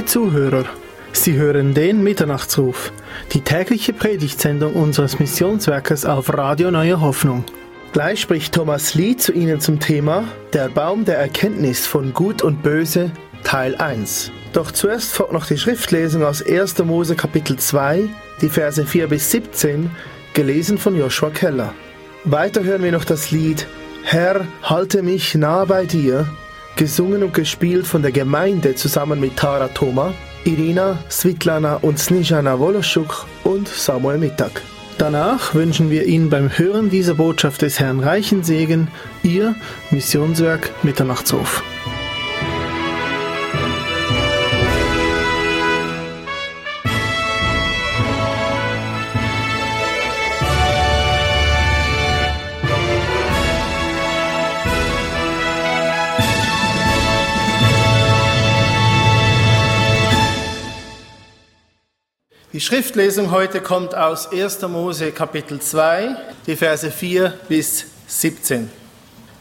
Liebe Zuhörer, Sie hören den Mitternachtsruf, die tägliche Predigtsendung unseres Missionswerkes auf Radio Neue Hoffnung. Gleich spricht Thomas Lee zu Ihnen zum Thema Der Baum der Erkenntnis von Gut und Böse, Teil 1. Doch zuerst folgt noch die Schriftlesung aus 1. Mose Kapitel 2, die Verse 4 bis 17, gelesen von Joshua Keller. Weiter hören wir noch das Lied Herr, halte mich nah bei dir, gesungen und gespielt von der Gemeinde zusammen mit Tara Thoma, Irina, Svitlana und Snijana Woloschuk und Samuel Mittag. Danach wünschen wir Ihnen beim Hören dieser Botschaft des Herrn reichen Segen, Ihr Missionswerk Mitternachtshof. Die Schriftlesung heute kommt aus 1. Mose Kapitel 2, die Verse 4 bis 17.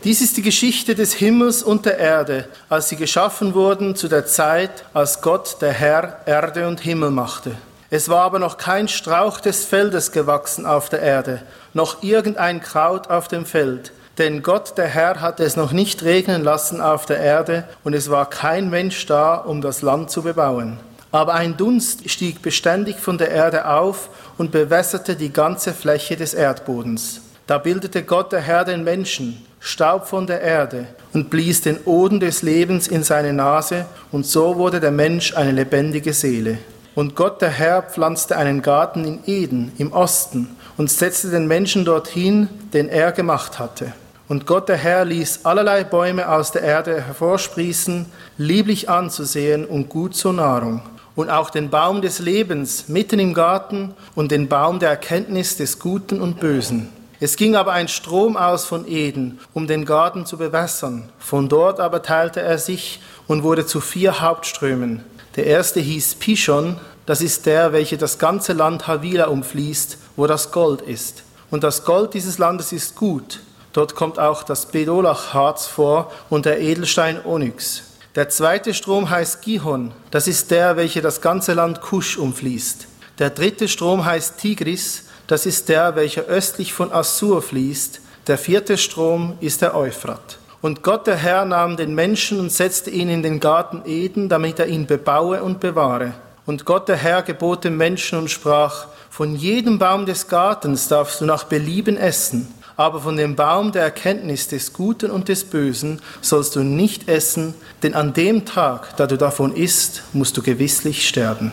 Dies ist die Geschichte des Himmels und der Erde, als sie geschaffen wurden zu der Zeit, als Gott, der Herr, Erde und Himmel machte. Es war aber noch kein Strauch des Feldes gewachsen auf der Erde, noch irgendein Kraut auf dem Feld, denn Gott, der Herr, hatte es noch nicht regnen lassen auf der Erde, und es war kein Mensch da, um das Land zu bebauen. Aber ein Dunst stieg beständig von der Erde auf und bewässerte die ganze Fläche des Erdbodens. Da bildete Gott der Herr den Menschen, Staub von der Erde, und blies den Oden des Lebens in seine Nase, und so wurde der Mensch eine lebendige Seele. Und Gott der Herr pflanzte einen Garten in Eden im Osten und setzte den Menschen dorthin, den er gemacht hatte. Und Gott der Herr ließ allerlei Bäume aus der Erde hervorsprießen, lieblich anzusehen und gut zur Nahrung und auch den Baum des Lebens mitten im Garten und den Baum der Erkenntnis des Guten und Bösen. Es ging aber ein Strom aus von Eden, um den Garten zu bewässern. Von dort aber teilte er sich und wurde zu vier Hauptströmen. Der erste hieß Pishon, das ist der, welcher das ganze Land Havila umfließt, wo das Gold ist. Und das Gold dieses Landes ist gut. Dort kommt auch das Bedolachharz vor und der Edelstein Onyx. Der zweite Strom heißt Gihon, das ist der, welcher das ganze Land Kusch umfließt. Der dritte Strom heißt Tigris, das ist der, welcher östlich von Assur fließt. Der vierte Strom ist der Euphrat. Und Gott der Herr nahm den Menschen und setzte ihn in den Garten Eden, damit er ihn bebaue und bewahre. Und Gott der Herr gebot dem Menschen und sprach, von jedem Baum des Gartens darfst du nach Belieben essen, aber von dem Baum der Erkenntnis des Guten und des Bösen sollst du nicht essen, denn an dem Tag, da du davon isst, musst du gewisslich sterben.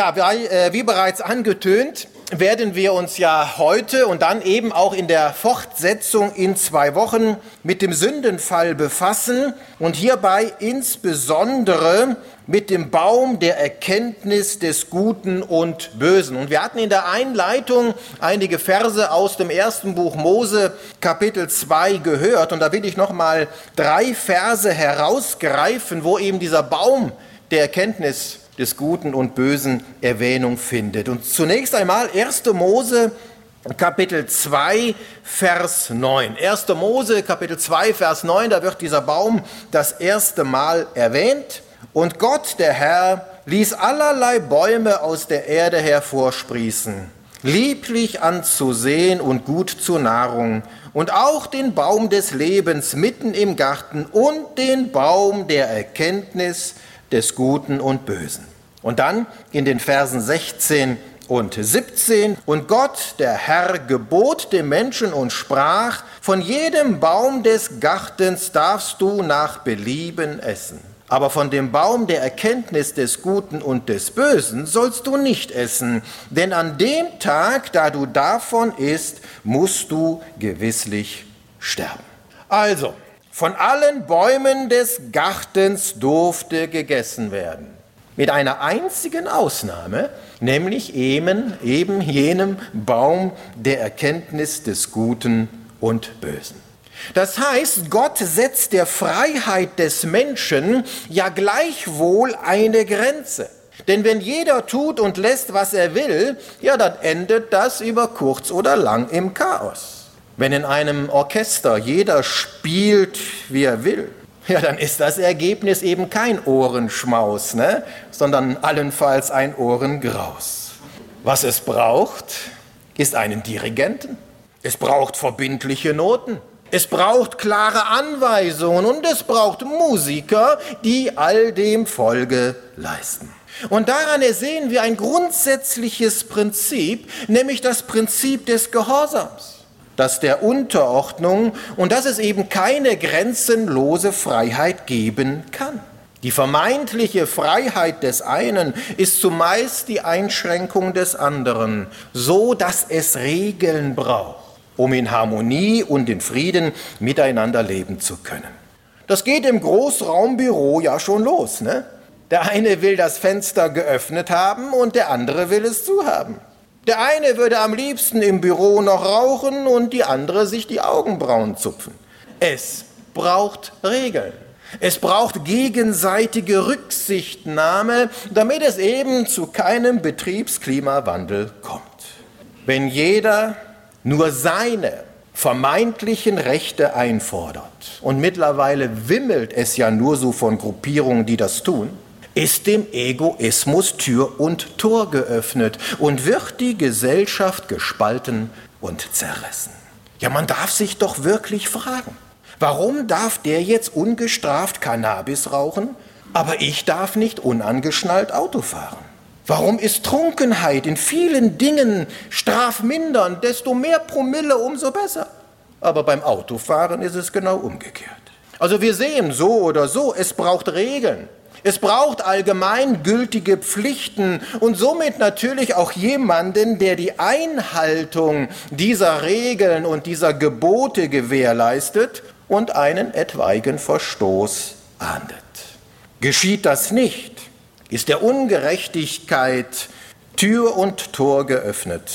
Ja, äh, wie bereits angetönt, werden wir uns ja heute und dann eben auch in der Fortsetzung in zwei Wochen mit dem Sündenfall befassen und hierbei insbesondere mit dem Baum der Erkenntnis des Guten und Bösen. Und wir hatten in der Einleitung einige Verse aus dem ersten Buch Mose Kapitel 2 gehört und da will ich noch mal drei Verse herausgreifen, wo eben dieser Baum der Erkenntnis des Guten und Bösen Erwähnung findet. Und zunächst einmal 1. Mose Kapitel 2, Vers 9. 1. Mose Kapitel 2, Vers 9, da wird dieser Baum das erste Mal erwähnt. Und Gott, der Herr, ließ allerlei Bäume aus der Erde hervorsprießen, lieblich anzusehen und gut zur Nahrung, und auch den Baum des Lebens mitten im Garten und den Baum der Erkenntnis des Guten und Bösen. Und dann in den Versen 16 und 17. Und Gott, der Herr, gebot dem Menschen und sprach, von jedem Baum des Gartens darfst du nach Belieben essen. Aber von dem Baum der Erkenntnis des Guten und des Bösen sollst du nicht essen, denn an dem Tag, da du davon isst, musst du gewisslich sterben. Also, von allen Bäumen des Gartens durfte gegessen werden. Mit einer einzigen Ausnahme, nämlich eben, eben jenem Baum der Erkenntnis des Guten und Bösen. Das heißt, Gott setzt der Freiheit des Menschen ja gleichwohl eine Grenze. Denn wenn jeder tut und lässt, was er will, ja, dann endet das über kurz oder lang im Chaos. Wenn in einem Orchester jeder spielt, wie er will, ja, dann ist das Ergebnis eben kein Ohrenschmaus, ne? sondern allenfalls ein Ohrengraus. Was es braucht, ist einen Dirigenten. Es braucht verbindliche Noten. Es braucht klare Anweisungen und es braucht Musiker, die all dem Folge leisten. Und daran ersehen wir ein grundsätzliches Prinzip, nämlich das Prinzip des Gehorsams das der Unterordnung und dass es eben keine grenzenlose Freiheit geben kann. Die vermeintliche Freiheit des einen ist zumeist die Einschränkung des anderen, so dass es Regeln braucht, um in Harmonie und in Frieden miteinander leben zu können. Das geht im Großraumbüro ja schon los. Ne? Der eine will das Fenster geöffnet haben und der andere will es zu haben. Der eine würde am liebsten im Büro noch rauchen und die andere sich die Augenbrauen zupfen. Es braucht Regeln. Es braucht gegenseitige Rücksichtnahme, damit es eben zu keinem Betriebsklimawandel kommt. Wenn jeder nur seine vermeintlichen Rechte einfordert, und mittlerweile wimmelt es ja nur so von Gruppierungen, die das tun, ist dem Egoismus Tür und Tor geöffnet und wird die Gesellschaft gespalten und zerrissen. Ja, man darf sich doch wirklich fragen, warum darf der jetzt ungestraft Cannabis rauchen, aber ich darf nicht unangeschnallt Auto fahren? Warum ist Trunkenheit in vielen Dingen strafmindernd? Desto mehr Promille, umso besser. Aber beim Autofahren ist es genau umgekehrt. Also wir sehen so oder so, es braucht Regeln. Es braucht allgemeingültige Pflichten und somit natürlich auch jemanden, der die Einhaltung dieser Regeln und dieser Gebote gewährleistet und einen etwaigen Verstoß ahndet. Geschieht das nicht, ist der Ungerechtigkeit Tür und Tor geöffnet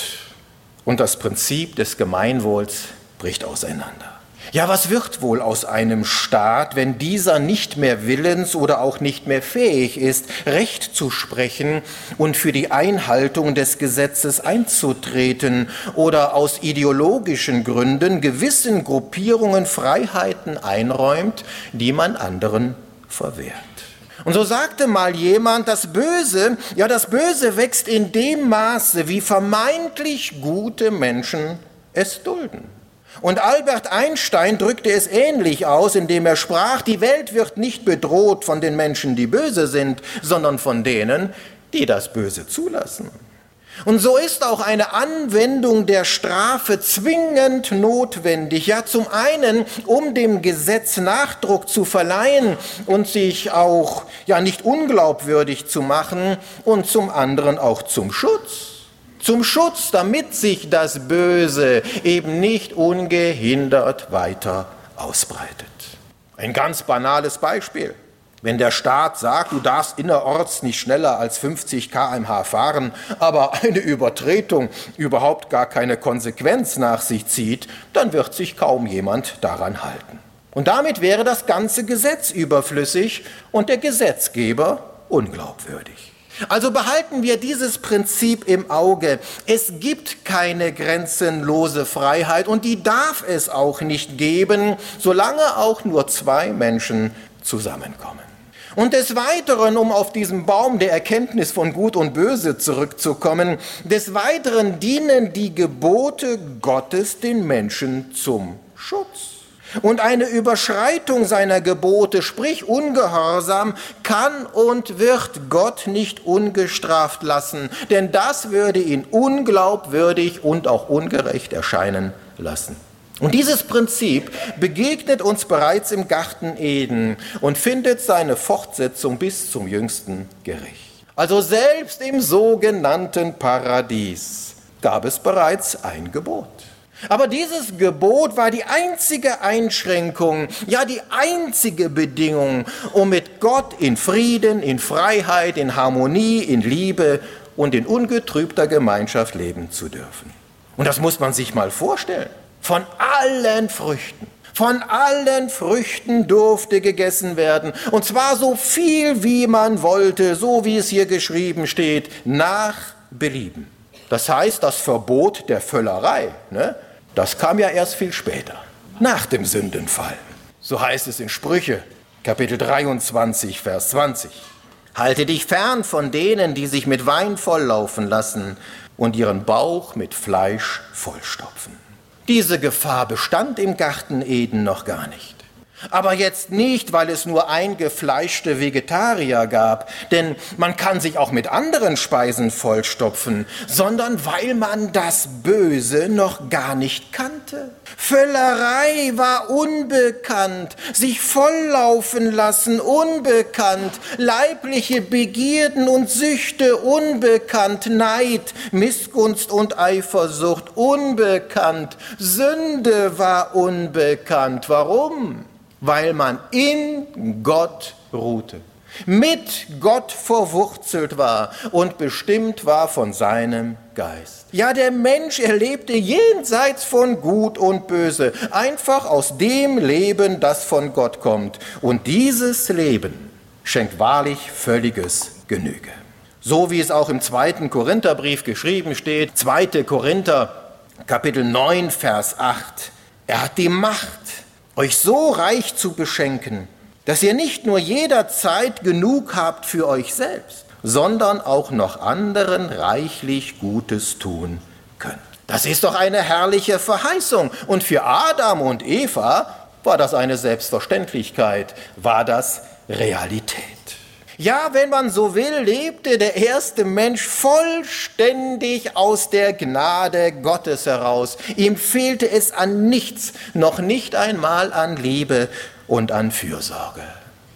und das Prinzip des Gemeinwohls bricht auseinander. Ja, was wird wohl aus einem Staat, wenn dieser nicht mehr willens oder auch nicht mehr fähig ist, Recht zu sprechen und für die Einhaltung des Gesetzes einzutreten oder aus ideologischen Gründen gewissen Gruppierungen Freiheiten einräumt, die man anderen verwehrt? Und so sagte mal jemand, das Böse, ja das Böse wächst in dem Maße, wie vermeintlich gute Menschen es dulden. Und Albert Einstein drückte es ähnlich aus, indem er sprach, die Welt wird nicht bedroht von den Menschen, die böse sind, sondern von denen, die das Böse zulassen. Und so ist auch eine Anwendung der Strafe zwingend notwendig. Ja, zum einen, um dem Gesetz Nachdruck zu verleihen und sich auch ja nicht unglaubwürdig zu machen und zum anderen auch zum Schutz. Zum Schutz, damit sich das Böse eben nicht ungehindert weiter ausbreitet. Ein ganz banales Beispiel. Wenn der Staat sagt, du darfst innerorts nicht schneller als 50 km/h fahren, aber eine Übertretung überhaupt gar keine Konsequenz nach sich zieht, dann wird sich kaum jemand daran halten. Und damit wäre das ganze Gesetz überflüssig und der Gesetzgeber unglaubwürdig. Also behalten wir dieses Prinzip im Auge. Es gibt keine grenzenlose Freiheit und die darf es auch nicht geben, solange auch nur zwei Menschen zusammenkommen. Und des Weiteren, um auf diesen Baum der Erkenntnis von Gut und Böse zurückzukommen, des Weiteren dienen die Gebote Gottes den Menschen zum Schutz. Und eine Überschreitung seiner Gebote, sprich Ungehorsam, kann und wird Gott nicht ungestraft lassen, denn das würde ihn unglaubwürdig und auch ungerecht erscheinen lassen. Und dieses Prinzip begegnet uns bereits im Garten Eden und findet seine Fortsetzung bis zum jüngsten Gericht. Also selbst im sogenannten Paradies gab es bereits ein Gebot. Aber dieses Gebot war die einzige Einschränkung, ja die einzige Bedingung, um mit Gott in Frieden, in Freiheit, in Harmonie, in Liebe und in ungetrübter Gemeinschaft leben zu dürfen. Und das muss man sich mal vorstellen. Von allen Früchten. Von allen Früchten durfte gegessen werden, und zwar so viel, wie man wollte, so wie es hier geschrieben steht, nach Belieben. Das heißt, das Verbot der Völlerei, ne, das kam ja erst viel später, nach dem Sündenfall. So heißt es in Sprüche, Kapitel 23, Vers 20. Halte dich fern von denen, die sich mit Wein volllaufen lassen und ihren Bauch mit Fleisch vollstopfen. Diese Gefahr bestand im Garten Eden noch gar nicht. Aber jetzt nicht, weil es nur eingefleischte Vegetarier gab, denn man kann sich auch mit anderen Speisen vollstopfen, sondern weil man das Böse noch gar nicht kannte. Völlerei war unbekannt, sich volllaufen lassen unbekannt, leibliche Begierden und Süchte unbekannt, Neid, Missgunst und Eifersucht unbekannt, Sünde war unbekannt. Warum? Weil man in Gott ruhte, mit Gott verwurzelt war und bestimmt war von seinem Geist. Ja, der Mensch erlebte jenseits von Gut und Böse, einfach aus dem Leben, das von Gott kommt. Und dieses Leben schenkt wahrlich völliges Genüge. So wie es auch im zweiten Korintherbrief geschrieben steht, 2. Korinther Kapitel 9, Vers 8. Er hat die Macht, euch so reich zu beschenken, dass ihr nicht nur jederzeit genug habt für euch selbst, sondern auch noch anderen reichlich Gutes tun könnt. Das ist doch eine herrliche Verheißung. Und für Adam und Eva war das eine Selbstverständlichkeit, war das Realität. Ja, wenn man so will, lebte der erste Mensch vollständig aus der Gnade Gottes heraus. Ihm fehlte es an nichts, noch nicht einmal an Liebe und an Fürsorge.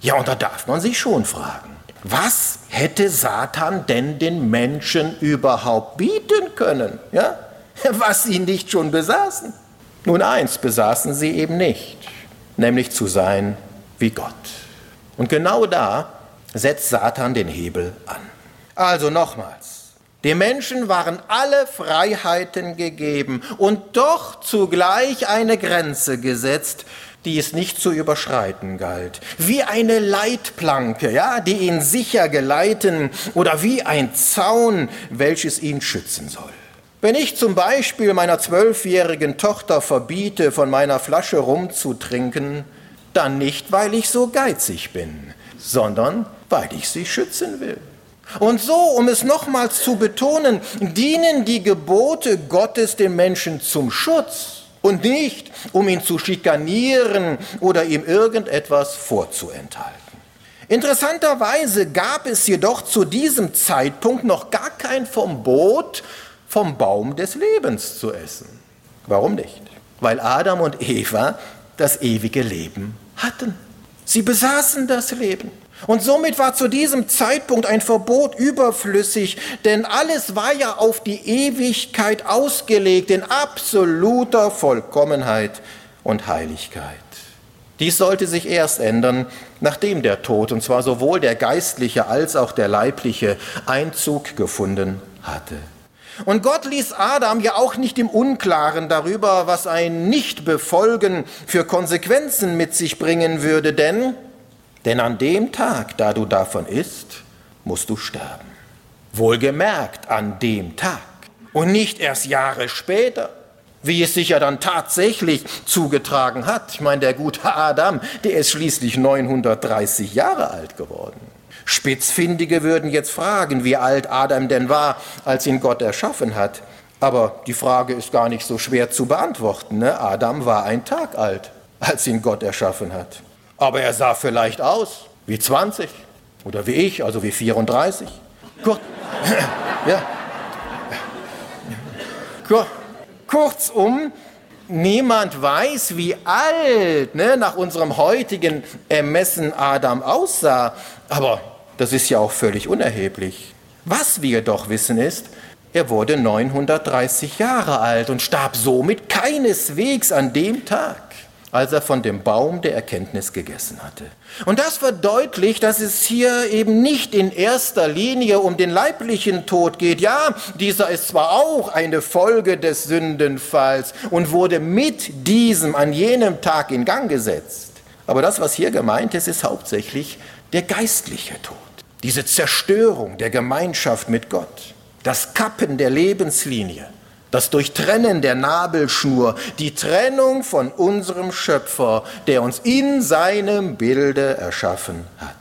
Ja, und da darf man sich schon fragen, was hätte Satan denn den Menschen überhaupt bieten können, ja? was sie nicht schon besaßen? Nun eins besaßen sie eben nicht, nämlich zu sein wie Gott. Und genau da setzt Satan den Hebel an. Also nochmals. Den Menschen waren alle Freiheiten gegeben und doch zugleich eine Grenze gesetzt, die es nicht zu überschreiten galt. Wie eine Leitplanke, ja, die ihn sicher geleiten oder wie ein Zaun, welches ihn schützen soll. Wenn ich zum Beispiel meiner zwölfjährigen Tochter verbiete, von meiner Flasche rumzutrinken, dann nicht, weil ich so geizig bin, sondern weil ich sie schützen will. Und so, um es nochmals zu betonen, dienen die Gebote Gottes dem Menschen zum Schutz und nicht, um ihn zu schikanieren oder ihm irgendetwas vorzuenthalten. Interessanterweise gab es jedoch zu diesem Zeitpunkt noch gar kein Verbot, vom Baum des Lebens zu essen. Warum nicht? Weil Adam und Eva das ewige Leben hatten. Sie besaßen das Leben. Und somit war zu diesem Zeitpunkt ein Verbot überflüssig, denn alles war ja auf die Ewigkeit ausgelegt, in absoluter Vollkommenheit und Heiligkeit. Dies sollte sich erst ändern, nachdem der Tod, und zwar sowohl der geistliche als auch der leibliche, Einzug gefunden hatte. Und Gott ließ Adam ja auch nicht im Unklaren darüber, was ein Nichtbefolgen für Konsequenzen mit sich bringen würde, denn, denn an dem Tag, da du davon isst, musst du sterben. Wohlgemerkt an dem Tag und nicht erst Jahre später wie es sich ja dann tatsächlich zugetragen hat. Ich meine, der gute Adam, der ist schließlich 930 Jahre alt geworden. Spitzfindige würden jetzt fragen, wie alt Adam denn war, als ihn Gott erschaffen hat. Aber die Frage ist gar nicht so schwer zu beantworten. Ne? Adam war ein Tag alt, als ihn Gott erschaffen hat. Aber er sah vielleicht aus wie 20 oder wie ich, also wie 34. Kur ja. Kur Kurzum, niemand weiß, wie alt ne, nach unserem heutigen Ermessen Adam aussah. Aber das ist ja auch völlig unerheblich. Was wir doch wissen ist, er wurde 930 Jahre alt und starb somit keineswegs an dem Tag als er von dem Baum der Erkenntnis gegessen hatte. Und das verdeutlicht, dass es hier eben nicht in erster Linie um den leiblichen Tod geht. Ja, dieser ist zwar auch eine Folge des Sündenfalls und wurde mit diesem an jenem Tag in Gang gesetzt. Aber das, was hier gemeint ist, ist hauptsächlich der geistliche Tod. Diese Zerstörung der Gemeinschaft mit Gott. Das Kappen der Lebenslinie das Durchtrennen der Nabelschnur, die Trennung von unserem Schöpfer, der uns in seinem Bilde erschaffen hat.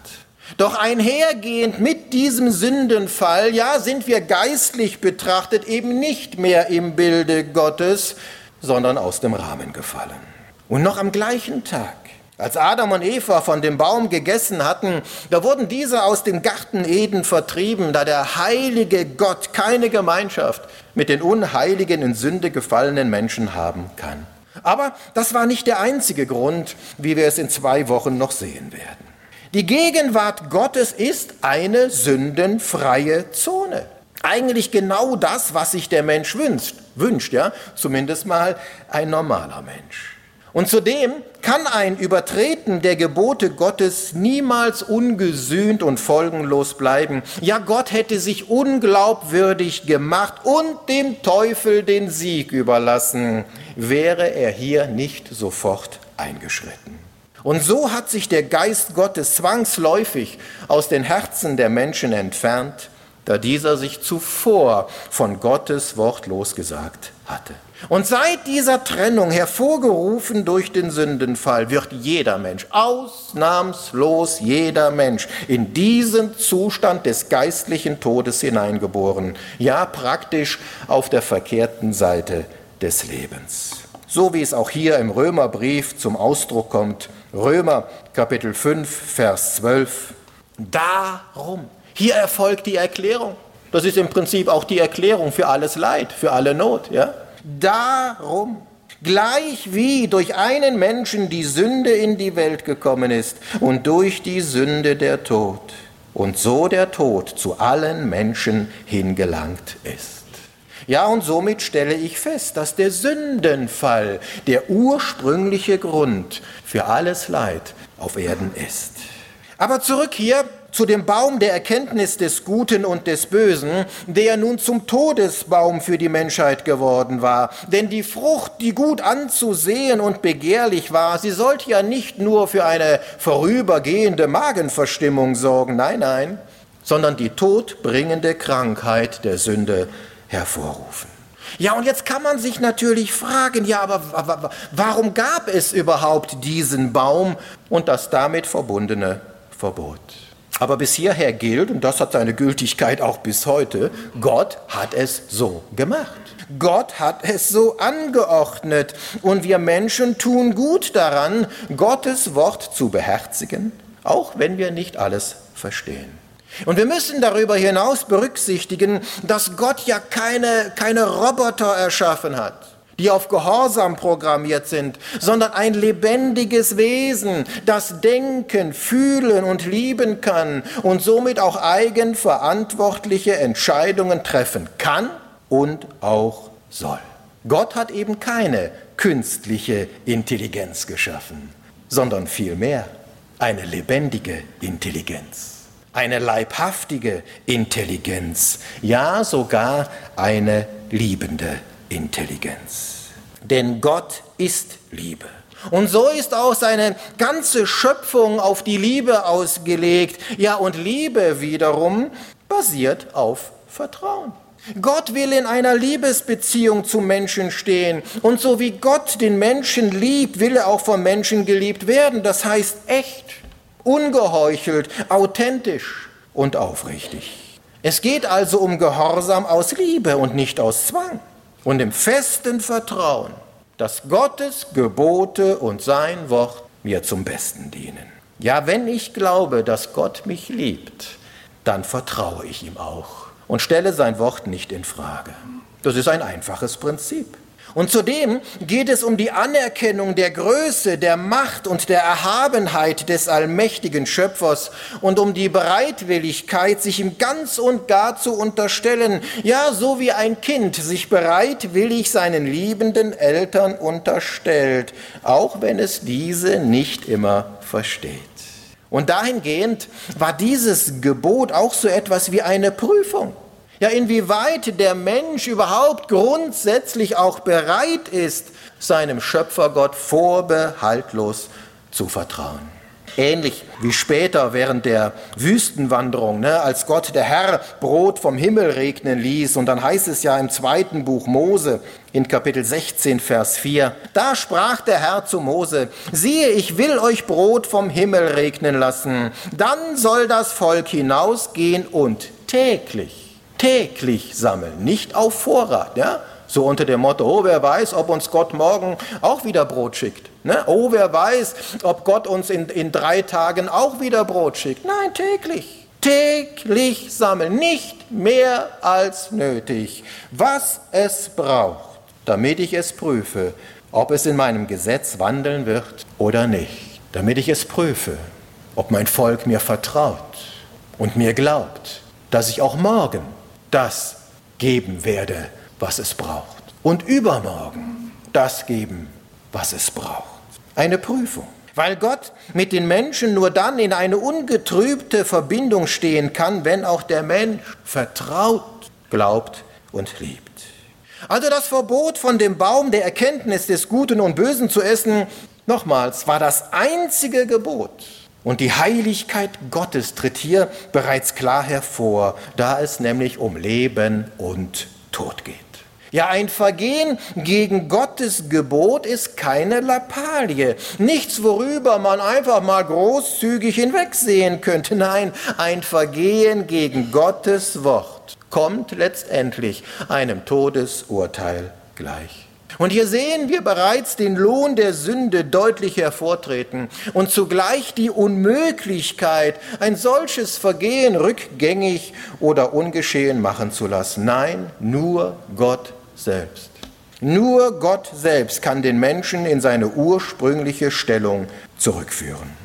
Doch einhergehend mit diesem Sündenfall, ja, sind wir geistlich betrachtet eben nicht mehr im Bilde Gottes, sondern aus dem Rahmen gefallen. Und noch am gleichen Tag als Adam und Eva von dem Baum gegessen hatten, da wurden diese aus dem Garten Eden vertrieben, da der heilige Gott keine Gemeinschaft mit den unheiligen, in Sünde gefallenen Menschen haben kann. Aber das war nicht der einzige Grund, wie wir es in zwei Wochen noch sehen werden. Die Gegenwart Gottes ist eine sündenfreie Zone. Eigentlich genau das, was sich der Mensch wünscht, wünscht ja, zumindest mal ein normaler Mensch. Und zudem kann ein Übertreten der Gebote Gottes niemals ungesühnt und folgenlos bleiben. Ja, Gott hätte sich unglaubwürdig gemacht und dem Teufel den Sieg überlassen, wäre er hier nicht sofort eingeschritten. Und so hat sich der Geist Gottes zwangsläufig aus den Herzen der Menschen entfernt, da dieser sich zuvor von Gottes Wort losgesagt hatte. Und seit dieser Trennung, hervorgerufen durch den Sündenfall, wird jeder Mensch, ausnahmslos jeder Mensch, in diesen Zustand des geistlichen Todes hineingeboren. Ja, praktisch auf der verkehrten Seite des Lebens. So wie es auch hier im Römerbrief zum Ausdruck kommt. Römer Kapitel 5, Vers 12. Darum, hier erfolgt die Erklärung. Das ist im Prinzip auch die Erklärung für alles Leid, für alle Not. Ja? Darum, gleich wie durch einen Menschen die Sünde in die Welt gekommen ist und durch die Sünde der Tod, und so der Tod zu allen Menschen hingelangt ist. Ja, und somit stelle ich fest, dass der Sündenfall der ursprüngliche Grund für alles Leid auf Erden ist. Aber zurück hier zu dem Baum der Erkenntnis des Guten und des Bösen, der nun zum Todesbaum für die Menschheit geworden war. Denn die Frucht, die gut anzusehen und begehrlich war, sie sollte ja nicht nur für eine vorübergehende Magenverstimmung sorgen, nein, nein, sondern die todbringende Krankheit der Sünde hervorrufen. Ja, und jetzt kann man sich natürlich fragen, ja, aber warum gab es überhaupt diesen Baum und das damit verbundene Verbot? Aber bis hierher gilt, und das hat seine Gültigkeit auch bis heute, Gott hat es so gemacht. Gott hat es so angeordnet und wir Menschen tun gut daran, Gottes Wort zu beherzigen auch wenn wir nicht alles verstehen. Und wir müssen darüber hinaus berücksichtigen, dass Gott ja keine, keine Roboter erschaffen hat, die auf Gehorsam programmiert sind, sondern ein lebendiges Wesen, das denken, fühlen und lieben kann und somit auch eigenverantwortliche Entscheidungen treffen kann und auch soll. Gott hat eben keine künstliche Intelligenz geschaffen, sondern vielmehr eine lebendige Intelligenz eine leibhaftige Intelligenz, ja sogar eine liebende Intelligenz. Denn Gott ist Liebe. Und so ist auch seine ganze Schöpfung auf die Liebe ausgelegt. Ja, und Liebe wiederum basiert auf Vertrauen. Gott will in einer Liebesbeziehung zu Menschen stehen. Und so wie Gott den Menschen liebt, will er auch von Menschen geliebt werden. Das heißt echt ungeheuchelt, authentisch und aufrichtig. Es geht also um Gehorsam aus Liebe und nicht aus Zwang und im festen Vertrauen, dass Gottes Gebote und sein Wort mir zum Besten dienen. Ja, wenn ich glaube, dass Gott mich liebt, dann vertraue ich ihm auch und stelle sein Wort nicht in Frage. Das ist ein einfaches Prinzip. Und zudem geht es um die Anerkennung der Größe, der Macht und der Erhabenheit des allmächtigen Schöpfers und um die Bereitwilligkeit, sich ihm ganz und gar zu unterstellen, ja, so wie ein Kind sich bereitwillig seinen liebenden Eltern unterstellt, auch wenn es diese nicht immer versteht. Und dahingehend war dieses Gebot auch so etwas wie eine Prüfung. Ja, inwieweit der Mensch überhaupt grundsätzlich auch bereit ist, seinem Schöpfergott vorbehaltlos zu vertrauen. Ähnlich wie später während der Wüstenwanderung, ne, als Gott der Herr Brot vom Himmel regnen ließ. Und dann heißt es ja im zweiten Buch Mose in Kapitel 16, Vers 4, da sprach der Herr zu Mose, siehe, ich will euch Brot vom Himmel regnen lassen. Dann soll das Volk hinausgehen und täglich täglich sammeln, nicht auf Vorrat. Ja? So unter dem Motto, oh, wer weiß, ob uns Gott morgen auch wieder Brot schickt. Ne? Oh, wer weiß, ob Gott uns in, in drei Tagen auch wieder Brot schickt. Nein, täglich. Täglich sammeln, nicht mehr als nötig, was es braucht, damit ich es prüfe, ob es in meinem Gesetz wandeln wird oder nicht. Damit ich es prüfe, ob mein Volk mir vertraut und mir glaubt, dass ich auch morgen das geben werde, was es braucht. Und übermorgen das geben, was es braucht. Eine Prüfung. Weil Gott mit den Menschen nur dann in eine ungetrübte Verbindung stehen kann, wenn auch der Mensch vertraut, glaubt und liebt. Also das Verbot von dem Baum der Erkenntnis des Guten und Bösen zu essen, nochmals, war das einzige Gebot, und die Heiligkeit Gottes tritt hier bereits klar hervor, da es nämlich um Leben und Tod geht. Ja, ein Vergehen gegen Gottes Gebot ist keine Lappalie. Nichts, worüber man einfach mal großzügig hinwegsehen könnte. Nein, ein Vergehen gegen Gottes Wort kommt letztendlich einem Todesurteil gleich. Und hier sehen wir bereits den Lohn der Sünde deutlich hervortreten und zugleich die Unmöglichkeit, ein solches Vergehen rückgängig oder ungeschehen machen zu lassen. Nein, nur Gott selbst. Nur Gott selbst kann den Menschen in seine ursprüngliche Stellung zurückführen.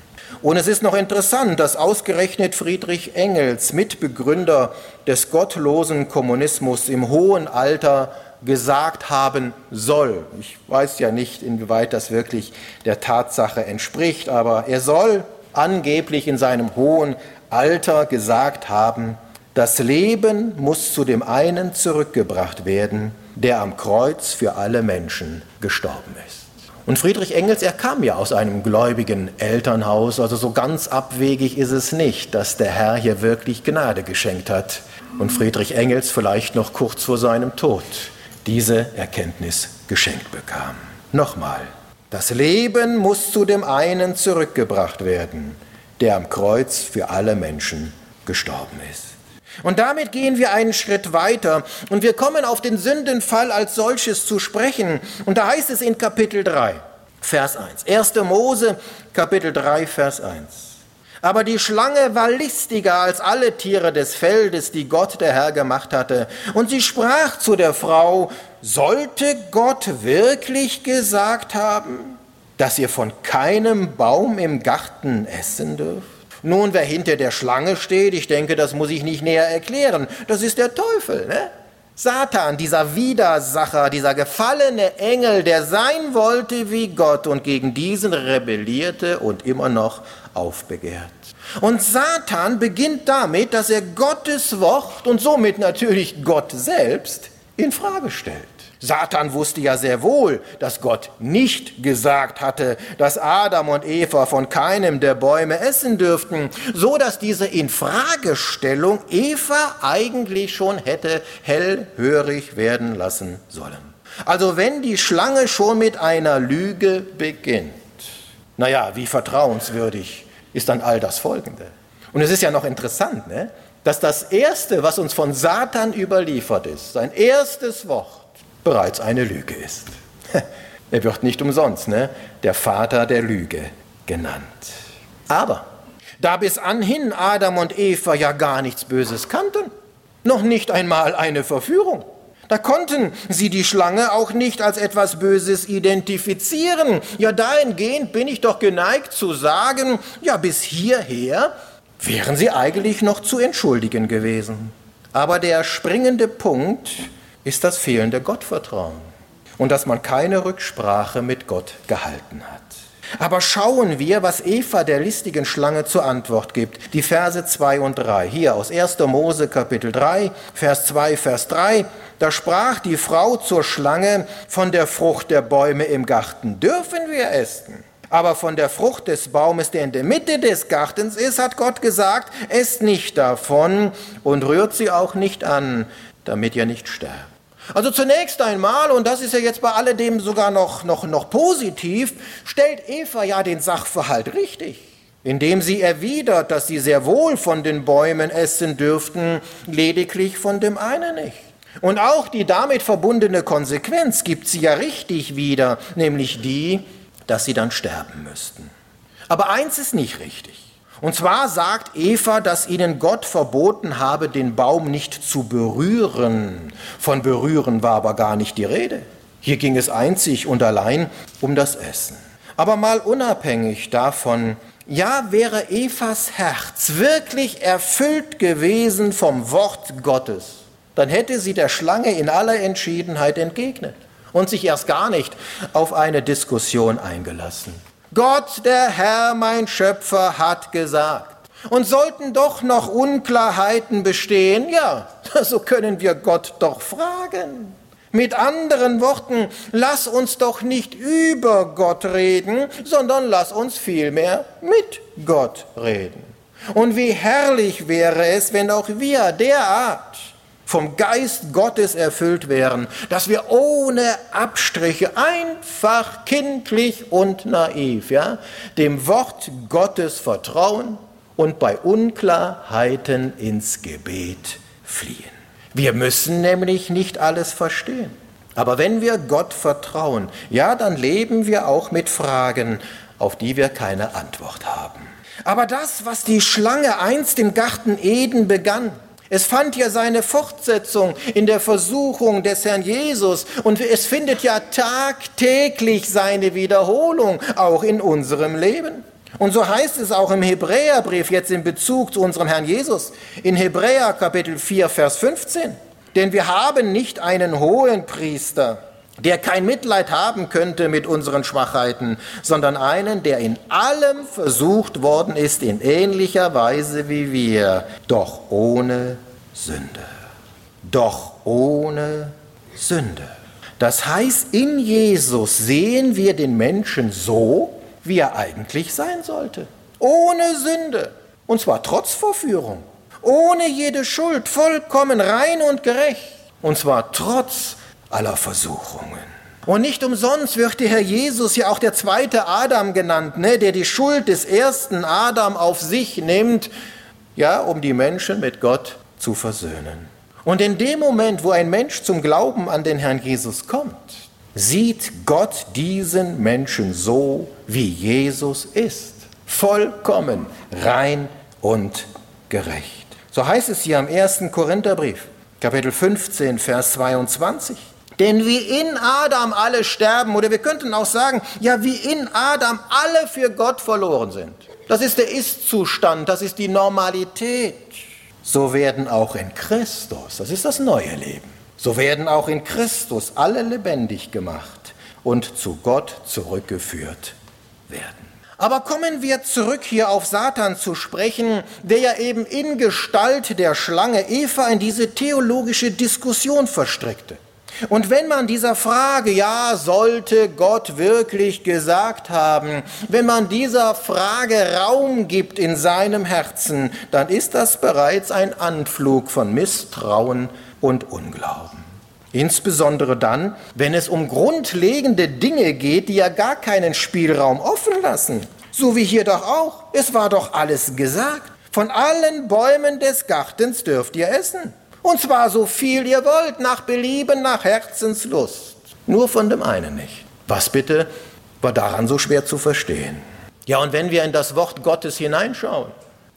Und es ist noch interessant, dass ausgerechnet Friedrich Engels, Mitbegründer des gottlosen Kommunismus, im hohen Alter gesagt haben soll. Ich weiß ja nicht, inwieweit das wirklich der Tatsache entspricht, aber er soll angeblich in seinem hohen Alter gesagt haben, das Leben muss zu dem einen zurückgebracht werden, der am Kreuz für alle Menschen gestorben ist. Und Friedrich Engels, er kam ja aus einem gläubigen Elternhaus, also so ganz abwegig ist es nicht, dass der Herr hier wirklich Gnade geschenkt hat und Friedrich Engels vielleicht noch kurz vor seinem Tod diese Erkenntnis geschenkt bekam. Nochmal, das Leben muss zu dem einen zurückgebracht werden, der am Kreuz für alle Menschen gestorben ist. Und damit gehen wir einen Schritt weiter und wir kommen auf den Sündenfall als solches zu sprechen. Und da heißt es in Kapitel 3, Vers 1. 1. Mose, Kapitel 3, Vers 1. Aber die Schlange war listiger als alle Tiere des Feldes, die Gott der Herr gemacht hatte. Und sie sprach zu der Frau, sollte Gott wirklich gesagt haben, dass ihr von keinem Baum im Garten essen dürft? Nun, wer hinter der Schlange steht, ich denke, das muss ich nicht näher erklären. Das ist der Teufel, ne? Satan, dieser Widersacher, dieser gefallene Engel, der sein wollte wie Gott und gegen diesen rebellierte und immer noch aufbegehrt. Und Satan beginnt damit, dass er Gottes Wort und somit natürlich Gott selbst in Frage stellt. Satan wusste ja sehr wohl, dass Gott nicht gesagt hatte, dass Adam und Eva von keinem der Bäume essen dürften, so dass diese Infragestellung Eva eigentlich schon hätte hellhörig werden lassen sollen. Also wenn die Schlange schon mit einer Lüge beginnt, naja, wie vertrauenswürdig ist dann all das Folgende. Und es ist ja noch interessant, ne, dass das Erste, was uns von Satan überliefert ist, sein erstes Wort, bereits eine Lüge ist. Er wird nicht umsonst ne, der Vater der Lüge genannt. Aber da bis anhin Adam und Eva ja gar nichts Böses kannten, noch nicht einmal eine Verführung, da konnten sie die Schlange auch nicht als etwas Böses identifizieren. Ja, dahingehend bin ich doch geneigt zu sagen, ja, bis hierher wären sie eigentlich noch zu entschuldigen gewesen. Aber der springende Punkt ist das fehlende Gottvertrauen und dass man keine Rücksprache mit Gott gehalten hat. Aber schauen wir, was Eva der listigen Schlange zur Antwort gibt. Die Verse 2 und 3. Hier aus 1. Mose Kapitel 3, Vers 2, Vers 3. Da sprach die Frau zur Schlange, von der Frucht der Bäume im Garten dürfen wir essen. Aber von der Frucht des Baumes, der in der Mitte des Gartens ist, hat Gott gesagt, esst nicht davon und rührt sie auch nicht an, damit ihr nicht sterbt. Also zunächst einmal, und das ist ja jetzt bei alledem sogar noch, noch, noch positiv, stellt Eva ja den Sachverhalt richtig, indem sie erwidert, dass sie sehr wohl von den Bäumen essen dürften, lediglich von dem einen nicht. Und auch die damit verbundene Konsequenz gibt sie ja richtig wieder, nämlich die, dass sie dann sterben müssten. Aber eins ist nicht richtig. Und zwar sagt Eva, dass ihnen Gott verboten habe, den Baum nicht zu berühren. Von berühren war aber gar nicht die Rede. Hier ging es einzig und allein um das Essen. Aber mal unabhängig davon, ja, wäre Evas Herz wirklich erfüllt gewesen vom Wort Gottes, dann hätte sie der Schlange in aller Entschiedenheit entgegnet und sich erst gar nicht auf eine Diskussion eingelassen. Gott, der Herr, mein Schöpfer, hat gesagt. Und sollten doch noch Unklarheiten bestehen, ja, so können wir Gott doch fragen. Mit anderen Worten, lass uns doch nicht über Gott reden, sondern lass uns vielmehr mit Gott reden. Und wie herrlich wäre es, wenn auch wir derart vom Geist Gottes erfüllt wären, dass wir ohne Abstriche einfach kindlich und naiv ja, dem Wort Gottes vertrauen und bei Unklarheiten ins Gebet fliehen. Wir müssen nämlich nicht alles verstehen. Aber wenn wir Gott vertrauen, ja, dann leben wir auch mit Fragen, auf die wir keine Antwort haben. Aber das, was die Schlange einst im Garten Eden begann, es fand ja seine Fortsetzung in der Versuchung des Herrn Jesus und es findet ja tagtäglich seine Wiederholung, auch in unserem Leben. Und so heißt es auch im Hebräerbrief jetzt in Bezug zu unserem Herrn Jesus, in Hebräer Kapitel 4, Vers 15. Denn wir haben nicht einen hohen Priester, der kein Mitleid haben könnte mit unseren Schwachheiten, sondern einen, der in allem versucht worden ist, in ähnlicher Weise wie wir, doch ohne Sünde. Doch ohne Sünde. Das heißt, in Jesus sehen wir den Menschen so, wie er eigentlich sein sollte. Ohne Sünde. Und zwar trotz Verführung. Ohne jede Schuld, vollkommen rein und gerecht. Und zwar trotz aller Versuchungen. Und nicht umsonst wird der Herr Jesus ja auch der zweite Adam genannt, ne, der die Schuld des ersten Adam auf sich nimmt, ja, um die Menschen mit Gott zu versöhnen. Und in dem Moment, wo ein Mensch zum Glauben an den Herrn Jesus kommt, sieht Gott diesen Menschen so, wie Jesus ist, vollkommen, rein und gerecht. So heißt es hier am 1. Korintherbrief, Kapitel 15, Vers 22. Denn wie in Adam alle sterben, oder wir könnten auch sagen, ja, wie in Adam alle für Gott verloren sind. Das ist der Ist-Zustand, das ist die Normalität. So werden auch in Christus, das ist das neue Leben, so werden auch in Christus alle lebendig gemacht und zu Gott zurückgeführt werden. Aber kommen wir zurück hier auf Satan zu sprechen, der ja eben in Gestalt der Schlange Eva in diese theologische Diskussion verstrickte. Und wenn man dieser Frage, ja, sollte Gott wirklich gesagt haben, wenn man dieser Frage Raum gibt in seinem Herzen, dann ist das bereits ein Anflug von Misstrauen und Unglauben. Insbesondere dann, wenn es um grundlegende Dinge geht, die ja gar keinen Spielraum offen lassen. So wie hier doch auch. Es war doch alles gesagt. Von allen Bäumen des Gartens dürft ihr essen. Und zwar so viel ihr wollt, nach Belieben, nach Herzenslust. Nur von dem einen nicht. Was bitte war daran so schwer zu verstehen? Ja, und wenn wir in das Wort Gottes hineinschauen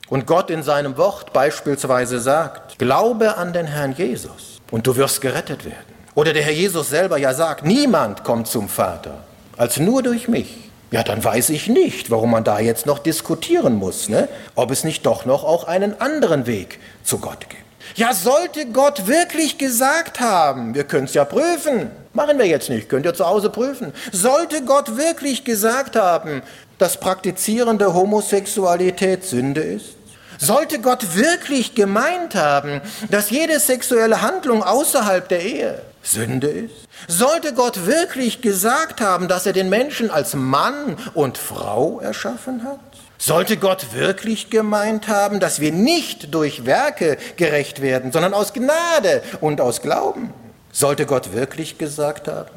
und Gott in seinem Wort beispielsweise sagt, glaube an den Herrn Jesus, und du wirst gerettet werden. Oder der Herr Jesus selber ja sagt, niemand kommt zum Vater als nur durch mich. Ja, dann weiß ich nicht, warum man da jetzt noch diskutieren muss, ne? ob es nicht doch noch auch einen anderen Weg zu Gott gibt. Ja, sollte Gott wirklich gesagt haben, wir können es ja prüfen, machen wir jetzt nicht, könnt ihr zu Hause prüfen, sollte Gott wirklich gesagt haben, dass praktizierende Homosexualität Sünde ist? Sollte Gott wirklich gemeint haben, dass jede sexuelle Handlung außerhalb der Ehe Sünde ist? Sollte Gott wirklich gesagt haben, dass er den Menschen als Mann und Frau erschaffen hat? Sollte Gott wirklich gemeint haben, dass wir nicht durch Werke gerecht werden, sondern aus Gnade und aus Glauben? Sollte Gott wirklich gesagt haben,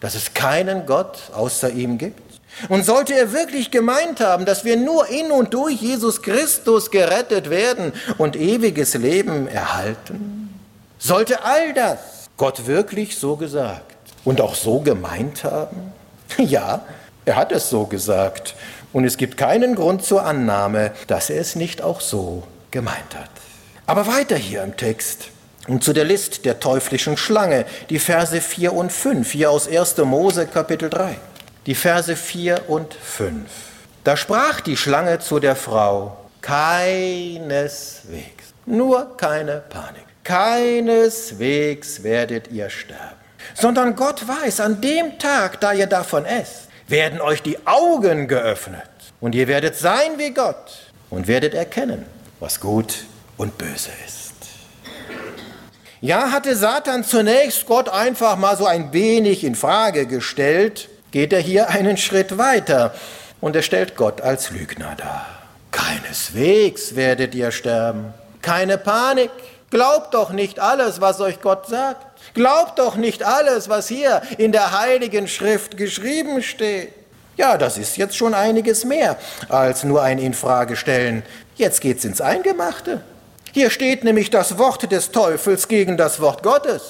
dass es keinen Gott außer ihm gibt? Und sollte er wirklich gemeint haben, dass wir nur in und durch Jesus Christus gerettet werden und ewiges Leben erhalten? Sollte all das Gott wirklich so gesagt und auch so gemeint haben? Ja, er hat es so gesagt. Und es gibt keinen Grund zur Annahme, dass er es nicht auch so gemeint hat. Aber weiter hier im Text. Und zu der List der teuflischen Schlange, die Verse 4 und 5, hier aus 1. Mose Kapitel 3 die Verse 4 und 5. Da sprach die Schlange zu der Frau, keineswegs, nur keine Panik, keineswegs werdet ihr sterben, sondern Gott weiß, an dem Tag, da ihr davon esst, werden euch die Augen geöffnet und ihr werdet sein wie Gott und werdet erkennen, was gut und böse ist. Ja, hatte Satan zunächst Gott einfach mal so ein wenig in Frage gestellt, geht er hier einen Schritt weiter und er stellt Gott als Lügner dar. Keineswegs werdet ihr sterben. Keine Panik. Glaubt doch nicht alles, was euch Gott sagt. Glaubt doch nicht alles, was hier in der heiligen Schrift geschrieben steht. Ja, das ist jetzt schon einiges mehr als nur ein Infragestellen. Jetzt geht's ins Eingemachte. Hier steht nämlich das Wort des Teufels gegen das Wort Gottes.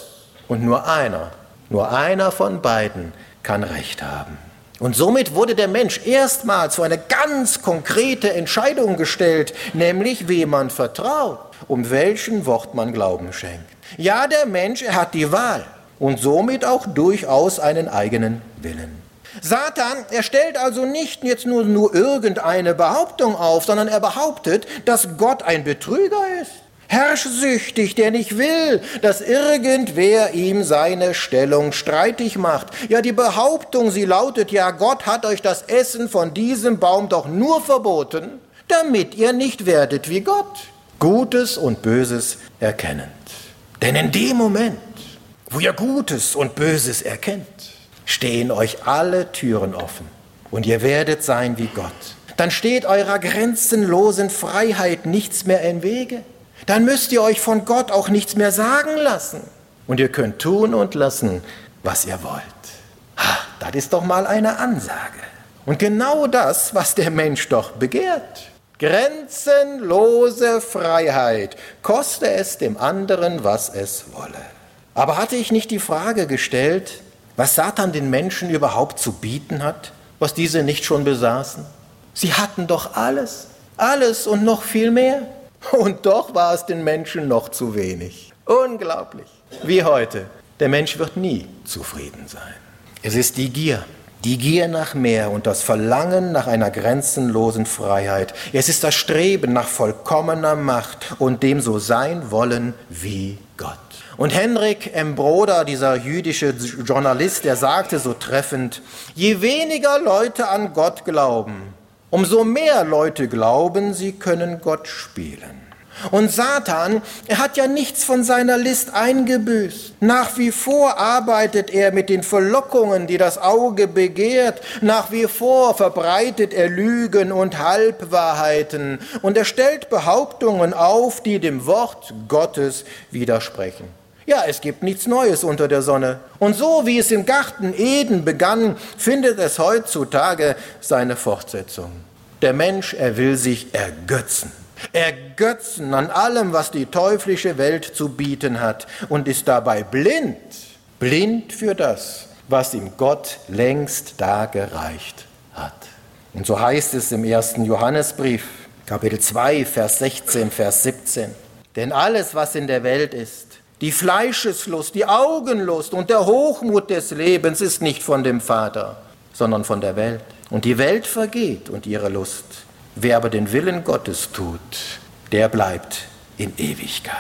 Und nur einer, nur einer von beiden kann Recht haben. Und somit wurde der Mensch erstmals vor eine ganz konkrete Entscheidung gestellt, nämlich wem man vertraut, um welchen Wort man Glauben schenkt. Ja, der Mensch, er hat die Wahl und somit auch durchaus einen eigenen Willen. Satan, er stellt also nicht jetzt nur, nur irgendeine Behauptung auf, sondern er behauptet, dass Gott ein Betrüger ist herrschsüchtig, der nicht will, dass irgendwer ihm seine Stellung streitig macht. Ja, die Behauptung, sie lautet ja, Gott hat euch das Essen von diesem Baum doch nur verboten, damit ihr nicht werdet wie Gott, Gutes und Böses erkennend. Denn in dem Moment, wo ihr Gutes und Böses erkennt, stehen euch alle Türen offen und ihr werdet sein wie Gott. Dann steht eurer grenzenlosen Freiheit nichts mehr im Wege dann müsst ihr euch von Gott auch nichts mehr sagen lassen. Und ihr könnt tun und lassen, was ihr wollt. Ha, das ist doch mal eine Ansage. Und genau das, was der Mensch doch begehrt. Grenzenlose Freiheit, koste es dem anderen, was es wolle. Aber hatte ich nicht die Frage gestellt, was Satan den Menschen überhaupt zu bieten hat, was diese nicht schon besaßen? Sie hatten doch alles, alles und noch viel mehr. Und doch war es den Menschen noch zu wenig. Unglaublich. Wie heute. Der Mensch wird nie zufrieden sein. Es ist die Gier, die Gier nach mehr und das Verlangen nach einer grenzenlosen Freiheit. Es ist das Streben nach vollkommener Macht und dem so sein wollen wie Gott. Und Henrik M. Broder, dieser jüdische Journalist, der sagte so treffend, je weniger Leute an Gott glauben, umso mehr Leute glauben, sie können Gott spielen. Und Satan, er hat ja nichts von seiner List eingebüßt. Nach wie vor arbeitet er mit den Verlockungen, die das Auge begehrt. Nach wie vor verbreitet er Lügen und Halbwahrheiten. Und er stellt Behauptungen auf, die dem Wort Gottes widersprechen. Ja, es gibt nichts Neues unter der Sonne. Und so wie es im Garten Eden begann, findet es heutzutage seine Fortsetzung. Der Mensch, er will sich ergötzen ergötzen an allem, was die teuflische Welt zu bieten hat und ist dabei blind, blind für das, was ihm Gott längst dargereicht hat. Und so heißt es im ersten Johannesbrief, Kapitel 2, Vers 16, Vers 17. Denn alles, was in der Welt ist, die Fleischeslust, die Augenlust und der Hochmut des Lebens ist nicht von dem Vater, sondern von der Welt. Und die Welt vergeht und ihre Lust. Wer aber den Willen Gottes tut, der bleibt in Ewigkeit.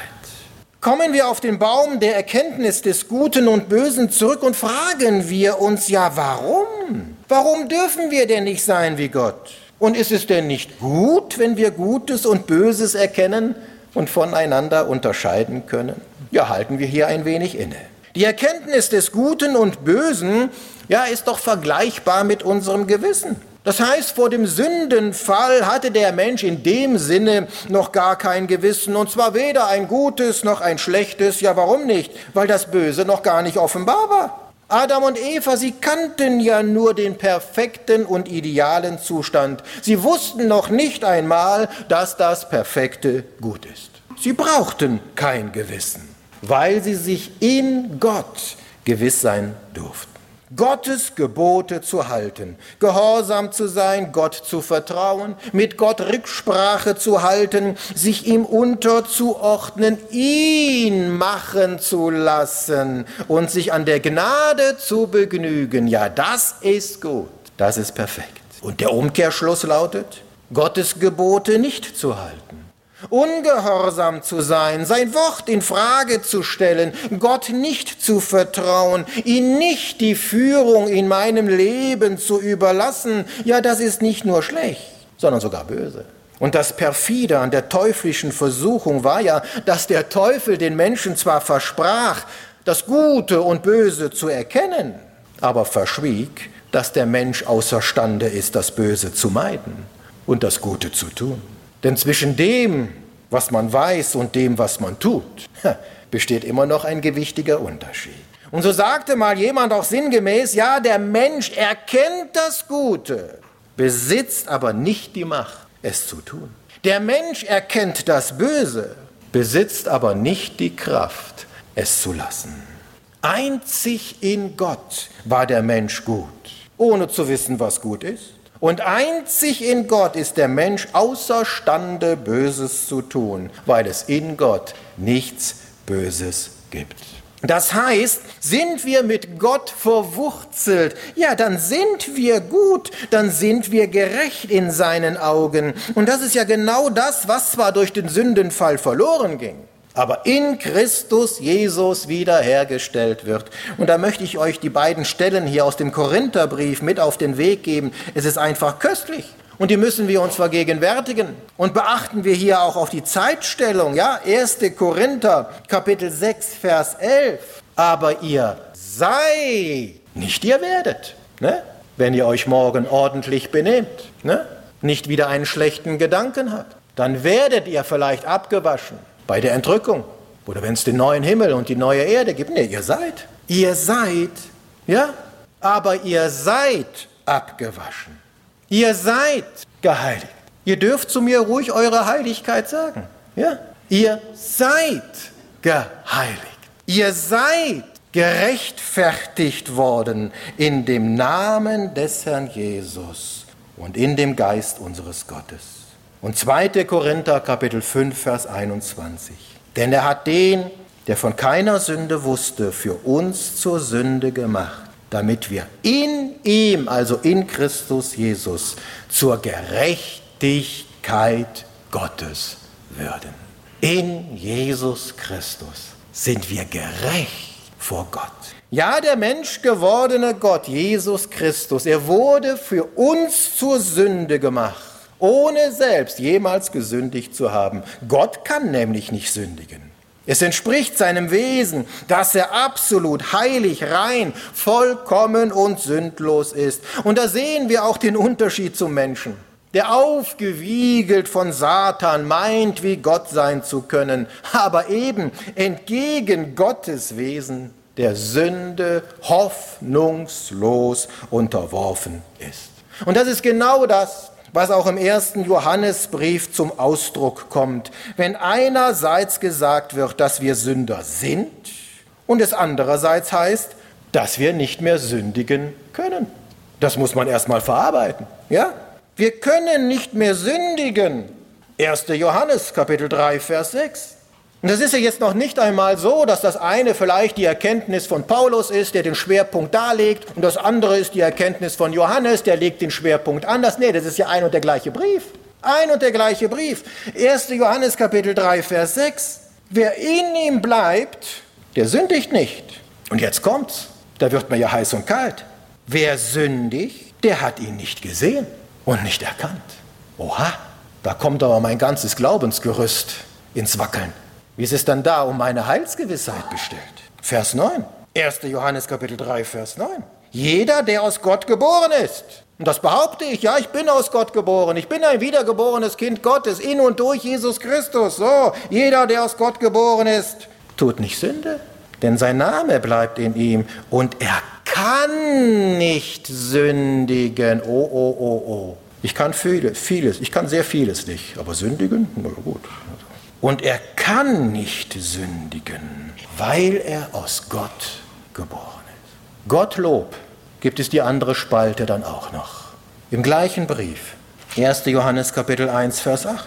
Kommen wir auf den Baum der Erkenntnis des Guten und Bösen zurück und fragen wir uns ja, warum? Warum dürfen wir denn nicht sein wie Gott? Und ist es denn nicht gut, wenn wir Gutes und Böses erkennen und voneinander unterscheiden können? Ja, halten wir hier ein wenig inne. Die Erkenntnis des Guten und Bösen, ja, ist doch vergleichbar mit unserem Gewissen. Das heißt, vor dem Sündenfall hatte der Mensch in dem Sinne noch gar kein Gewissen, und zwar weder ein gutes noch ein schlechtes. Ja, warum nicht? Weil das Böse noch gar nicht offenbar war. Adam und Eva, sie kannten ja nur den perfekten und idealen Zustand. Sie wussten noch nicht einmal, dass das perfekte gut ist. Sie brauchten kein Gewissen, weil sie sich in Gott gewiss sein durften. Gottes Gebote zu halten, gehorsam zu sein, Gott zu vertrauen, mit Gott Rücksprache zu halten, sich ihm unterzuordnen, ihn machen zu lassen und sich an der Gnade zu begnügen. Ja, das ist gut, das ist perfekt. Und der Umkehrschluss lautet, Gottes Gebote nicht zu halten ungehorsam zu sein, sein Wort in Frage zu stellen, Gott nicht zu vertrauen, ihn nicht die Führung in meinem Leben zu überlassen, ja, das ist nicht nur schlecht, sondern sogar böse. Und das perfide an der teuflischen Versuchung war ja, dass der Teufel den Menschen zwar versprach, das Gute und Böse zu erkennen, aber verschwieg, dass der Mensch außerstande ist, das Böse zu meiden und das Gute zu tun. Denn zwischen dem, was man weiß und dem, was man tut, besteht immer noch ein gewichtiger Unterschied. Und so sagte mal jemand auch sinngemäß, ja, der Mensch erkennt das Gute, besitzt aber nicht die Macht, es zu tun. Der Mensch erkennt das Böse, besitzt aber nicht die Kraft, es zu lassen. Einzig in Gott war der Mensch gut, ohne zu wissen, was gut ist und einzig in Gott ist der Mensch außerstande, Böses zu tun, weil es in Gott nichts Böses gibt. Das heißt, sind wir mit Gott verwurzelt, ja, dann sind wir gut, dann sind wir gerecht in seinen Augen. Und das ist ja genau das, was zwar durch den Sündenfall verloren ging aber in Christus Jesus wiederhergestellt wird. Und da möchte ich euch die beiden Stellen hier aus dem Korintherbrief mit auf den Weg geben. Es ist einfach köstlich. Und die müssen wir uns vergegenwärtigen. Und beachten wir hier auch auf die Zeitstellung, ja? 1. Korinther, Kapitel 6, Vers 11. Aber ihr seid, nicht ihr werdet, ne? wenn ihr euch morgen ordentlich benehmt, ne? nicht wieder einen schlechten Gedanken habt. Dann werdet ihr vielleicht abgewaschen bei der Entrückung oder wenn es den neuen Himmel und die neue Erde gibt. Nee, ihr seid. Ihr seid, ja, aber ihr seid abgewaschen. Ihr seid geheiligt. Ihr dürft zu mir ruhig eure Heiligkeit sagen. Ja? Ihr seid geheiligt. Ihr seid gerechtfertigt worden in dem Namen des Herrn Jesus und in dem Geist unseres Gottes. Und 2. Korinther Kapitel 5, Vers 21. Denn er hat den, der von keiner Sünde wusste, für uns zur Sünde gemacht, damit wir in ihm, also in Christus Jesus, zur Gerechtigkeit Gottes würden. In Jesus Christus sind wir gerecht vor Gott. Ja, der menschgewordene Gott, Jesus Christus, er wurde für uns zur Sünde gemacht, ohne selbst jemals gesündigt zu haben. Gott kann nämlich nicht sündigen. Es entspricht seinem Wesen, dass er absolut heilig, rein, vollkommen und sündlos ist. Und da sehen wir auch den Unterschied zum Menschen, der aufgewiegelt von Satan meint, wie Gott sein zu können, aber eben entgegen Gottes Wesen der Sünde hoffnungslos unterworfen ist. Und das ist genau das, was auch im ersten Johannesbrief zum Ausdruck kommt, wenn einerseits gesagt wird, dass wir Sünder sind und es andererseits heißt, dass wir nicht mehr sündigen können. Das muss man erstmal verarbeiten, ja? Wir können nicht mehr sündigen. 1. Johannes Kapitel 3 Vers 6. Und das ist ja jetzt noch nicht einmal so, dass das eine vielleicht die Erkenntnis von Paulus ist, der den Schwerpunkt darlegt, und das andere ist die Erkenntnis von Johannes, der legt den Schwerpunkt anders. Nee, das ist ja ein und der gleiche Brief. Ein und der gleiche Brief. 1. Johannes Kapitel 3, Vers 6. Wer in ihm bleibt, der sündigt nicht. Und jetzt kommt's. Da wird man ja heiß und kalt. Wer sündigt, der hat ihn nicht gesehen und nicht erkannt. Oha, da kommt aber mein ganzes Glaubensgerüst ins Wackeln. Wie ist es dann da um meine Heilsgewissheit bestellt? Vers 9. 1. Johannes Kapitel 3, Vers 9. Jeder, der aus Gott geboren ist, und das behaupte ich, ja, ich bin aus Gott geboren, ich bin ein wiedergeborenes Kind Gottes, in und durch Jesus Christus. So, jeder, der aus Gott geboren ist, tut nicht Sünde, denn sein Name bleibt in ihm und er kann nicht sündigen. Oh, oh, oh, oh. Ich kann vieles, vieles, ich kann sehr vieles nicht, aber sündigen, na gut. Und er kann nicht sündigen, weil er aus Gott geboren ist. Gottlob gibt es die andere Spalte dann auch noch. Im gleichen Brief, 1. Johannes Kapitel 1, Vers 8.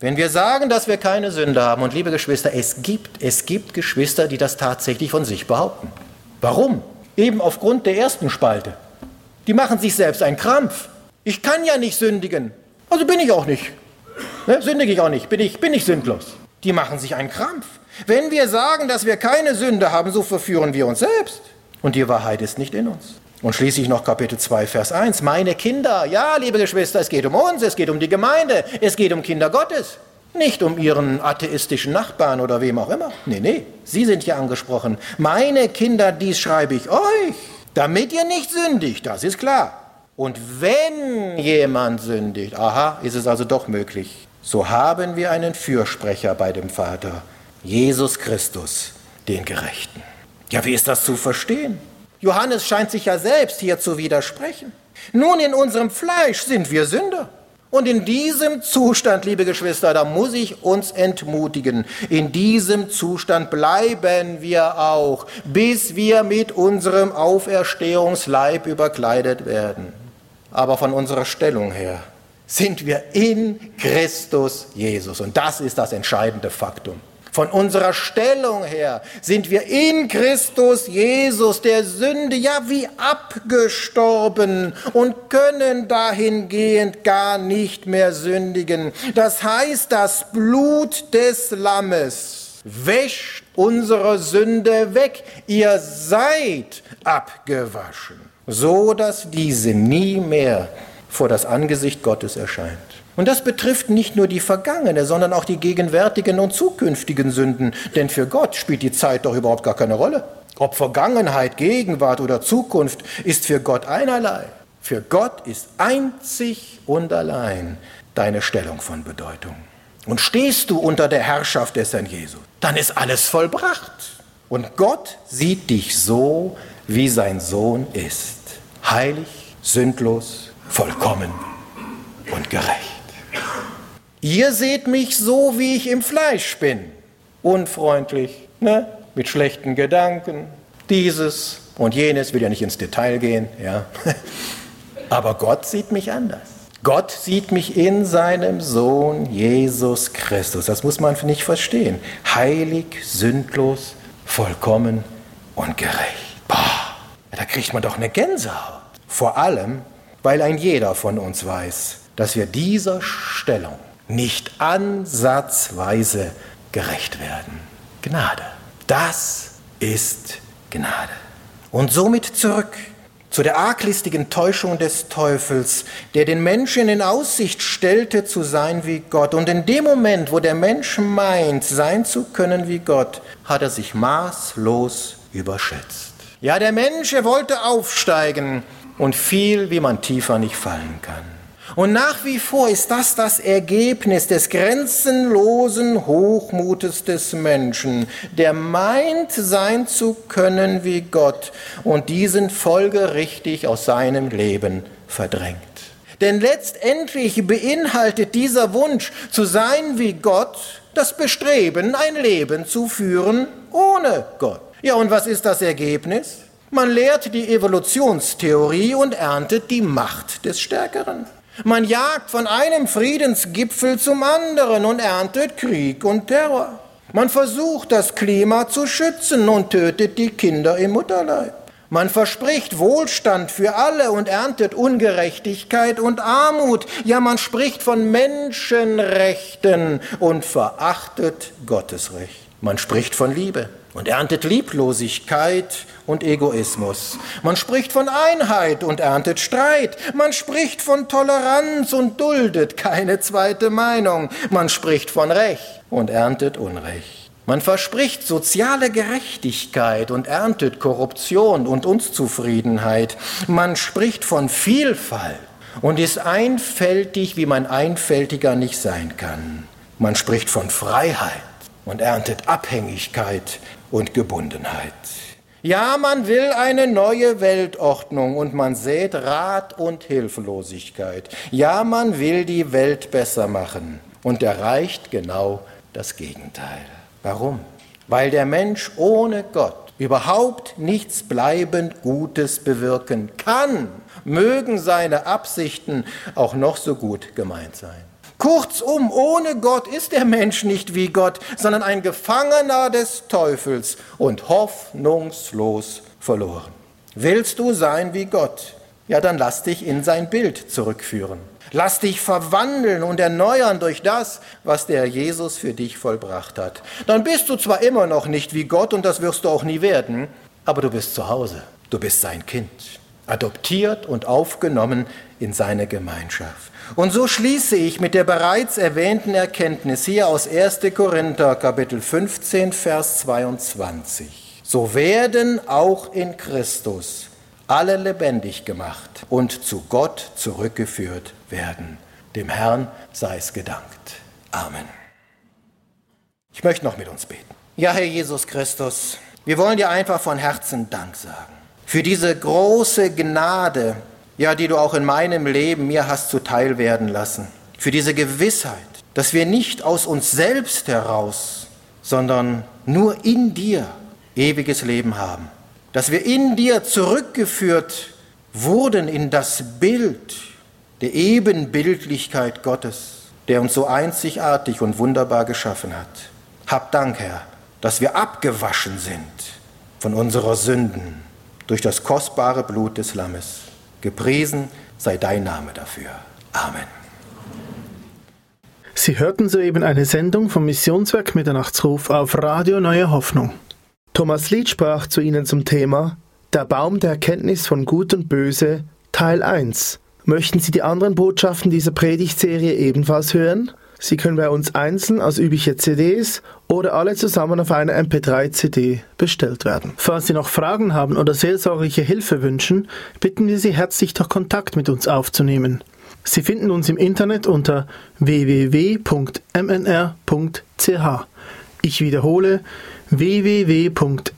Wenn wir sagen, dass wir keine Sünde haben, und liebe Geschwister, es gibt, es gibt Geschwister, die das tatsächlich von sich behaupten. Warum? Eben aufgrund der ersten Spalte. Die machen sich selbst einen Krampf. Ich kann ja nicht sündigen. Also bin ich auch nicht. Ne? Sündige ich auch nicht, bin ich, bin ich sündlos. Die machen sich einen Krampf. Wenn wir sagen, dass wir keine Sünde haben, so verführen wir uns selbst. Und die Wahrheit ist nicht in uns. Und schließlich noch Kapitel 2, Vers 1. Meine Kinder, ja, liebe Geschwister, es geht um uns, es geht um die Gemeinde, es geht um Kinder Gottes. Nicht um ihren atheistischen Nachbarn oder wem auch immer. Nee, nee, Sie sind hier angesprochen. Meine Kinder, dies schreibe ich euch, damit ihr nicht sündigt, das ist klar. Und wenn jemand sündigt, aha, ist es also doch möglich, so haben wir einen Fürsprecher bei dem Vater, Jesus Christus, den Gerechten. Ja, wie ist das zu verstehen? Johannes scheint sich ja selbst hier zu widersprechen. Nun, in unserem Fleisch sind wir Sünder. Und in diesem Zustand, liebe Geschwister, da muss ich uns entmutigen. In diesem Zustand bleiben wir auch, bis wir mit unserem Auferstehungsleib überkleidet werden. Aber von unserer Stellung her sind wir in Christus Jesus. Und das ist das entscheidende Faktum. Von unserer Stellung her sind wir in Christus Jesus der Sünde ja wie abgestorben und können dahingehend gar nicht mehr sündigen. Das heißt, das Blut des Lammes wäscht unsere Sünde weg. Ihr seid abgewaschen, so dass diese nie mehr vor das Angesicht Gottes erscheint. Und das betrifft nicht nur die vergangene, sondern auch die gegenwärtigen und zukünftigen Sünden, denn für Gott spielt die Zeit doch überhaupt gar keine Rolle. Ob Vergangenheit, Gegenwart oder Zukunft ist für Gott einerlei. Für Gott ist einzig und allein deine Stellung von Bedeutung. Und stehst du unter der Herrschaft des Herrn Jesus, dann ist alles vollbracht. Und Gott sieht dich so, wie sein Sohn ist. Heilig, sündlos, vollkommen und gerecht. Ihr seht mich so, wie ich im Fleisch bin. Unfreundlich, ne? mit schlechten Gedanken, dieses und jenes, will ja nicht ins Detail gehen, ja. Aber Gott sieht mich anders. Gott sieht mich in seinem Sohn Jesus Christus. Das muss man nicht verstehen. Heilig, sündlos, vollkommen und gerecht. Kriegt man doch eine Gänsehaut. Vor allem, weil ein jeder von uns weiß, dass wir dieser Stellung nicht ansatzweise gerecht werden. Gnade. Das ist Gnade. Und somit zurück zu der arglistigen Täuschung des Teufels, der den Menschen in Aussicht stellte zu sein wie Gott. Und in dem Moment, wo der Mensch meint, sein zu können wie Gott, hat er sich maßlos überschätzt. Ja, der Mensch, er wollte aufsteigen und fiel, wie man tiefer nicht fallen kann. Und nach wie vor ist das das Ergebnis des grenzenlosen Hochmutes des Menschen, der meint sein zu können wie Gott und diesen folgerichtig aus seinem Leben verdrängt. Denn letztendlich beinhaltet dieser Wunsch zu sein wie Gott das Bestreben, ein Leben zu führen ohne Gott. Ja, und was ist das Ergebnis? Man lehrt die Evolutionstheorie und erntet die Macht des Stärkeren. Man jagt von einem Friedensgipfel zum anderen und erntet Krieg und Terror. Man versucht, das Klima zu schützen und tötet die Kinder im Mutterleib. Man verspricht Wohlstand für alle und erntet Ungerechtigkeit und Armut. Ja, man spricht von Menschenrechten und verachtet Gottes Recht. Man spricht von Liebe und erntet Lieblosigkeit und Egoismus. Man spricht von Einheit und erntet Streit. Man spricht von Toleranz und duldet keine zweite Meinung. Man spricht von Recht und erntet Unrecht. Man verspricht soziale Gerechtigkeit und erntet Korruption und Unzufriedenheit. Man spricht von Vielfalt und ist einfältig, wie man einfältiger nicht sein kann. Man spricht von Freiheit und erntet Abhängigkeit und Gebundenheit. Ja, man will eine neue Weltordnung und man sät Rat und Hilflosigkeit. Ja, man will die Welt besser machen und erreicht genau das Gegenteil. Warum? Weil der Mensch ohne Gott überhaupt nichts bleibend Gutes bewirken kann, mögen seine Absichten auch noch so gut gemeint sein. Kurzum, ohne Gott ist der Mensch nicht wie Gott, sondern ein Gefangener des Teufels und hoffnungslos verloren. Willst du sein wie Gott? Ja, dann lass dich in sein Bild zurückführen. Lass dich verwandeln und erneuern durch das, was der Jesus für dich vollbracht hat. Dann bist du zwar immer noch nicht wie Gott und das wirst du auch nie werden, aber du bist zu Hause. Du bist sein Kind, adoptiert und aufgenommen in seine Gemeinschaft. Und so schließe ich mit der bereits erwähnten Erkenntnis hier aus 1. Korinther Kapitel 15, Vers 22. So werden auch in Christus alle lebendig gemacht und zu Gott zurückgeführt werden. Dem Herrn sei es gedankt. Amen. Ich möchte noch mit uns beten. Ja, Herr Jesus Christus, wir wollen dir einfach von Herzen Dank sagen für diese große Gnade, ja, die du auch in meinem Leben mir hast zuteil werden lassen. Für diese Gewissheit, dass wir nicht aus uns selbst heraus, sondern nur in dir ewiges Leben haben. Dass wir in dir zurückgeführt wurden in das Bild der Ebenbildlichkeit Gottes, der uns so einzigartig und wunderbar geschaffen hat. Hab Dank, Herr, dass wir abgewaschen sind von unserer Sünden durch das kostbare Blut des Lammes. Gepriesen sei dein Name dafür. Amen. Sie hörten soeben eine Sendung vom Missionswerk Mitternachtsruf auf Radio Neue Hoffnung. Thomas Lied sprach zu Ihnen zum Thema Der Baum der Erkenntnis von Gut und Böse, Teil 1. Möchten Sie die anderen Botschaften dieser Predigtserie ebenfalls hören? Sie können bei uns einzeln als übliche CDs oder alle zusammen auf einer MP3-CD bestellt werden. Falls Sie noch Fragen haben oder seelsorgliche Hilfe wünschen, bitten wir Sie herzlich, doch Kontakt mit uns aufzunehmen. Sie finden uns im Internet unter www.mnr.ch. Ich wiederhole www.mnr.ch.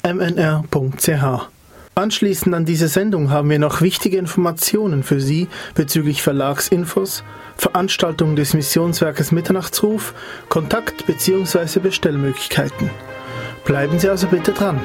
Anschließend an diese Sendung haben wir noch wichtige Informationen für Sie bezüglich Verlagsinfos, Veranstaltungen des Missionswerkes Mitternachtsruf, Kontakt- bzw. Bestellmöglichkeiten. Bleiben Sie also bitte dran.